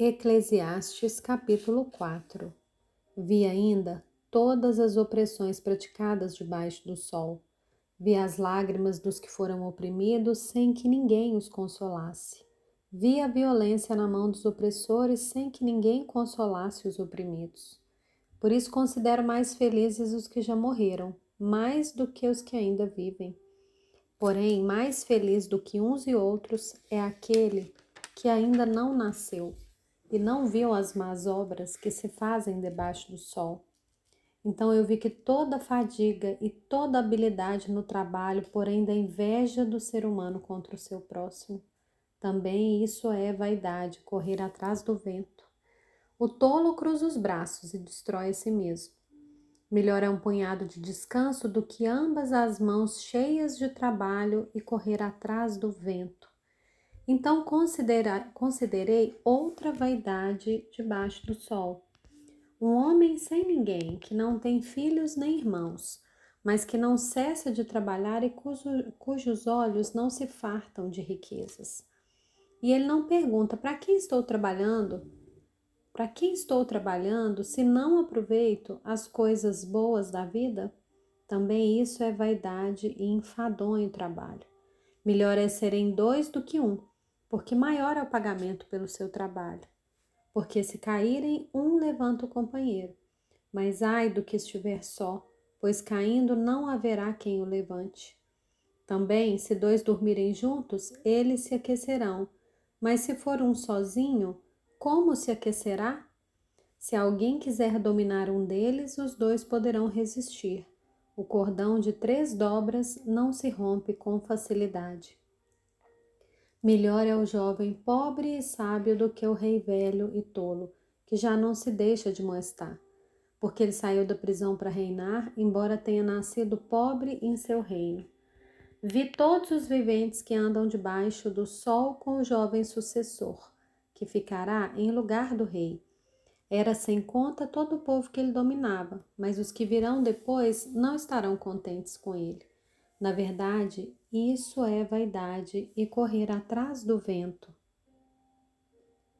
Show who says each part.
Speaker 1: Eclesiastes capítulo 4 Vi ainda todas as opressões praticadas debaixo do sol. Vi as lágrimas dos que foram oprimidos sem que ninguém os consolasse. Vi a violência na mão dos opressores sem que ninguém consolasse os oprimidos. Por isso considero mais felizes os que já morreram, mais do que os que ainda vivem. Porém, mais feliz do que uns e outros é aquele que ainda não nasceu e não viu as más obras que se fazem debaixo do sol. Então eu vi que toda fadiga e toda habilidade no trabalho, porém da inveja do ser humano contra o seu próximo. Também isso é vaidade, correr atrás do vento. O tolo cruza os braços e destrói a si mesmo. Melhor é um punhado de descanso do que ambas as mãos cheias de trabalho e correr atrás do vento. Então considerei outra vaidade debaixo do sol. Um homem sem ninguém, que não tem filhos nem irmãos, mas que não cessa de trabalhar e cujo, cujos olhos não se fartam de riquezas. E ele não pergunta: para quem estou trabalhando? Para quem estou trabalhando se não aproveito as coisas boas da vida? Também isso é vaidade e enfadonho trabalho. Melhor é serem dois do que um porque maior é o pagamento pelo seu trabalho. Porque se caírem, um levanta o companheiro. Mas ai do que estiver só, pois caindo não haverá quem o levante. Também, se dois dormirem juntos, eles se aquecerão. Mas se for um sozinho, como se aquecerá? Se alguém quiser dominar um deles, os dois poderão resistir. O cordão de três dobras não se rompe com facilidade. Melhor é o jovem pobre e sábio do que o rei velho e tolo, que já não se deixa de molestar, porque ele saiu da prisão para reinar, embora tenha nascido pobre em seu reino. Vi todos os viventes que andam debaixo do sol com o jovem sucessor, que ficará em lugar do rei. Era sem conta todo o povo que ele dominava, mas os que virão depois não estarão contentes com ele. Na verdade, isso é vaidade e correr atrás do vento.